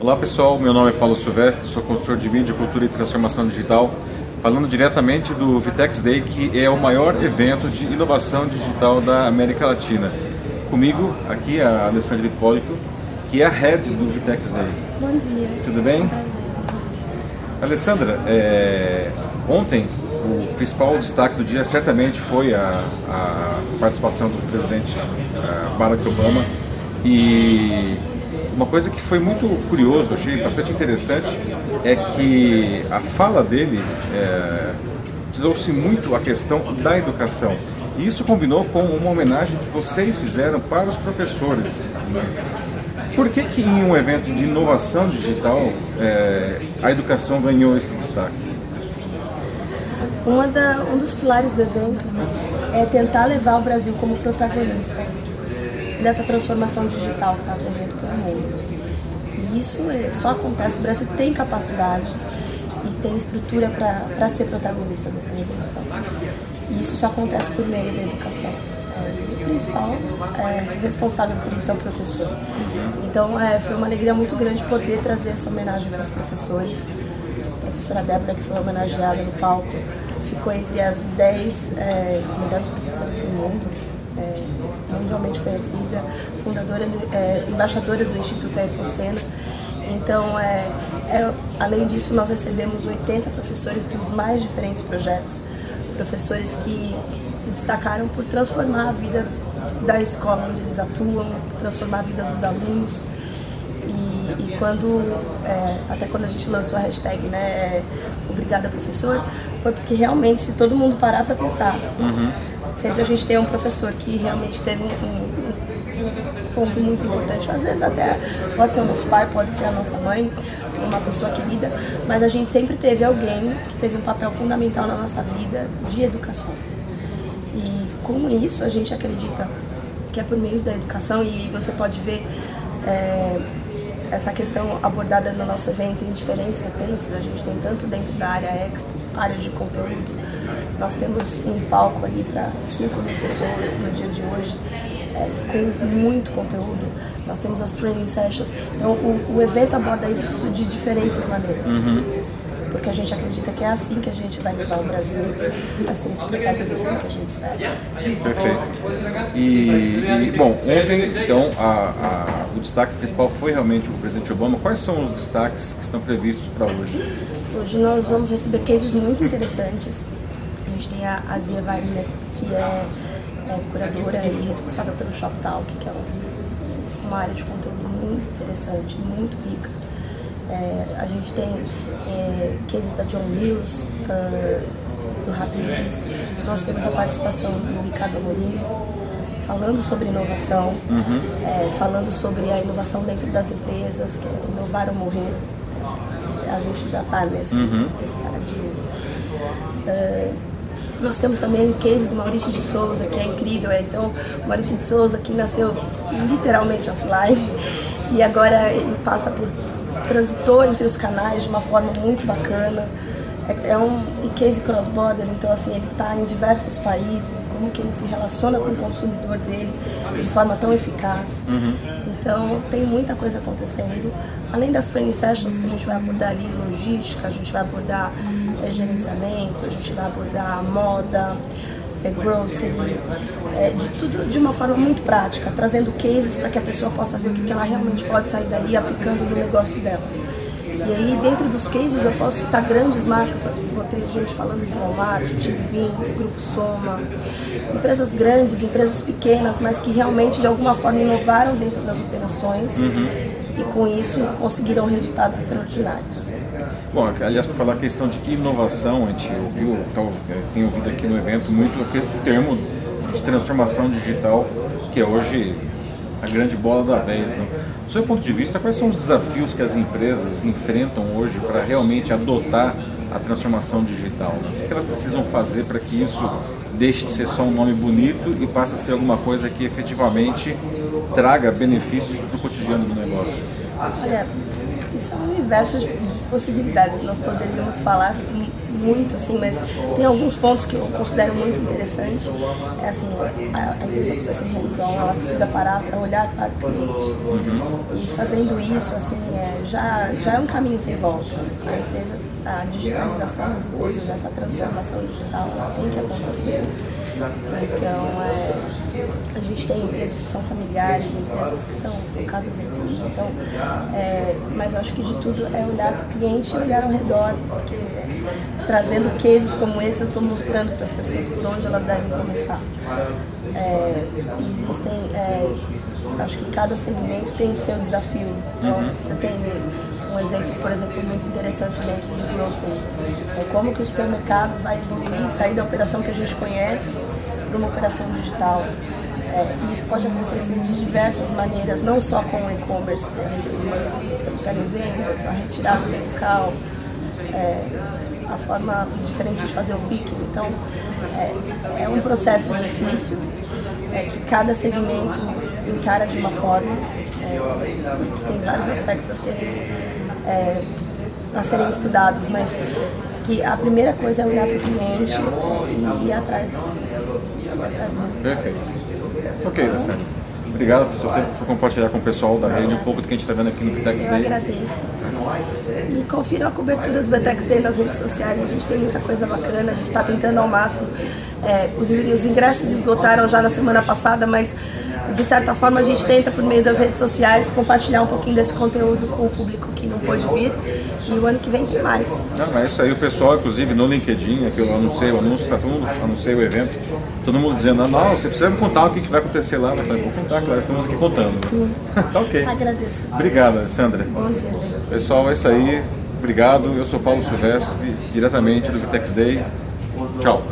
Olá pessoal, meu nome é Paulo Silvestre, sou consultor de mídia, cultura e transformação digital, falando diretamente do Vitex Day, que é o maior evento de inovação digital da América Latina. Comigo aqui a Alessandra Hipólito, que é a head do Vitex Day. Bom dia. Tudo bem? Prazer. Alessandra, é, ontem o principal destaque do dia certamente foi a, a participação do presidente uh, Barack Obama e uma coisa que foi muito curioso, achei bastante interessante, é que a fala dele é, trouxe muito a questão da educação. E isso combinou com uma homenagem que vocês fizeram para os professores. Por que, que em um evento de inovação digital é, a educação ganhou esse destaque? Da, um dos pilares do evento é tentar levar o Brasil como protagonista dessa transformação digital que está ocorrendo pelo mundo. E isso é, só acontece, o Brasil tem capacidade e tem estrutura para ser protagonista dessa revolução. E isso só acontece por meio da educação. É, o principal é, responsável por isso é o professor. Então é, foi uma alegria muito grande poder trazer essa homenagem para os professores. A professora Débora, que foi homenageada no palco, ficou entre as 10 é, melhores professoras do mundo, é, mundialmente conhecida, fundadora, é, embaixadora do Instituto Ayrton Senna. Então, é, é, além disso, nós recebemos 80 professores dos mais diferentes projetos, professores que se destacaram por transformar a vida da escola onde eles atuam, transformar a vida dos alunos. E, e quando, é, até quando a gente lançou a hashtag, né, é, Obrigada Professor, foi porque realmente, se todo mundo parar para pensar, uhum. Sempre a gente tem um professor que realmente teve um, um, um, ponto muito importante. Às vezes até pode ser o nosso pai, pode ser a nossa mãe, uma pessoa querida, mas a gente sempre teve alguém que teve um papel fundamental na nossa vida de educação. E com isso a gente acredita que é por meio da educação e você pode ver é, essa questão abordada no nosso evento em diferentes vertentes. A gente tem tanto dentro da área Expo, áreas de conteúdo. Nós temos um palco ali para 5 mil pessoas no dia de hoje, é, com muito conteúdo. Nós temos as training sessions. Então, o, o evento aborda isso de diferentes maneiras. Uhum porque a gente acredita que é assim que a gente vai levar o Brasil a ser esse protagonista que a gente espera. Perfeito. E, e bom, ontem, então, a, a, o destaque principal foi realmente o presidente Obama. Quais são os destaques que estão previstos para hoje? Hoje nós vamos receber cases muito interessantes. A gente tem a Azia Wagner, que é, é curadora e responsável pelo Shop Talk, que é uma área de conteúdo muito interessante, muito rica. É, a gente tem é, cases da John Lewis, uh, do Habibs, nós temos a participação do Ricardo Amorim, falando sobre inovação, uhum. é, falando sobre a inovação dentro das empresas, que é inovar ou morrer. A gente já está nesse, uhum. nesse paradigma. Uh, nós temos também o case do Maurício de Souza, que é incrível. É, então, o Maurício de Souza, que nasceu literalmente offline, e agora ele passa por transitou entre os canais de uma forma muito bacana. É, é um, case cross-border, então assim, ele está em diversos países, como que ele se relaciona com o consumidor dele de forma tão eficaz. Uhum. Então tem muita coisa acontecendo. Além das training sessions que a gente vai abordar ali logística, a gente vai abordar é, gerenciamento, a gente vai abordar moda, é, grocery, é, de tudo de uma forma muito prática, trazendo cases para que a pessoa possa ver o que, ela realmente pode sair dali aplicando no negócio dela. E aí, dentro dos cases, eu posso citar grandes marcas. Vou ter gente falando de Walmart, Chili Beans, Grupo Soma, empresas grandes, empresas pequenas, mas que realmente, de alguma forma, inovaram dentro das operações uhum. e, com isso, conseguiram resultados extraordinários. Bom, aliás, para falar a questão de inovação, a gente ouviu, tem ouvido aqui no evento muito o termo de transformação digital, que é hoje a grande bola da vez. Né? Do seu ponto de vista, quais são os desafios que as empresas enfrentam hoje para realmente adotar a transformação digital? Né? O que elas precisam fazer para que isso deixe de ser só um nome bonito e passe a ser alguma coisa que efetivamente traga benefícios para o cotidiano do negócio? Olha, universo de possibilidades. Nós poderíamos falar muito, assim, mas tem alguns pontos que eu considero muito interessante. É assim, a, empresa precisa ser hands ela precisa parar para olhar para o cliente e fazendo isso, assim, é, já, já é um caminho sem volta. A empresa, a digitalização das empresas, essa transformação digital, tem que acontecer. Então, é, a gente tem empresas que são familiares, empresas que são focadas em. Então, é, mas eu acho que de tudo é olhar para o cliente e olhar ao redor, porque trazendo cases como esse, eu estou mostrando para as pessoas por onde elas devem começar. É, existem, é, acho que cada segmento tem o seu desafio. Então, você tem um exemplo, por exemplo, muito interessante dentro de grocery. É como que o supermercado vai evoluir, sair da operação que a gente conhece para uma operação digital. É, isso pode acontecer de diversas maneiras, não só com o e-commerce, ficar em vendas, a retirada local, é, a forma diferente de fazer o picking. Então, é, é um processo difícil, é, que cada segmento encara de uma forma, é, que tem vários aspectos a serem, é, a serem estudados, mas que a primeira coisa é olhar para o cliente e ir atrás, ir atrás mesmo. Perfeito. Ok, Alessandro. Obrigado pelo seu tempo por compartilhar com o pessoal da rede um pouco do que a gente está vendo aqui no Eu Day. agradeço. E confiram a cobertura do Betex Day nas redes sociais. A gente tem muita coisa bacana, a gente está tentando ao máximo. É, os, os ingressos esgotaram já na semana passada, mas de certa forma a gente tenta, por meio das redes sociais, compartilhar um pouquinho desse conteúdo com o público que não pôde vir. E o ano que vem tem mais. Não, é isso aí, o pessoal, inclusive no LinkedIn, que eu anunciei o anúncio, tá todo mundo anunciei o evento, todo mundo dizendo, não, você precisa me contar o que vai acontecer lá. Eu falei, vou contar, claro, estamos aqui contando. tá ok. Agradeço. Obrigado, Alessandra. Bom dia, gente. Pessoal, é isso aí. Obrigado. Eu sou Paulo Silvestre, diretamente do Vitex Day. Tchau.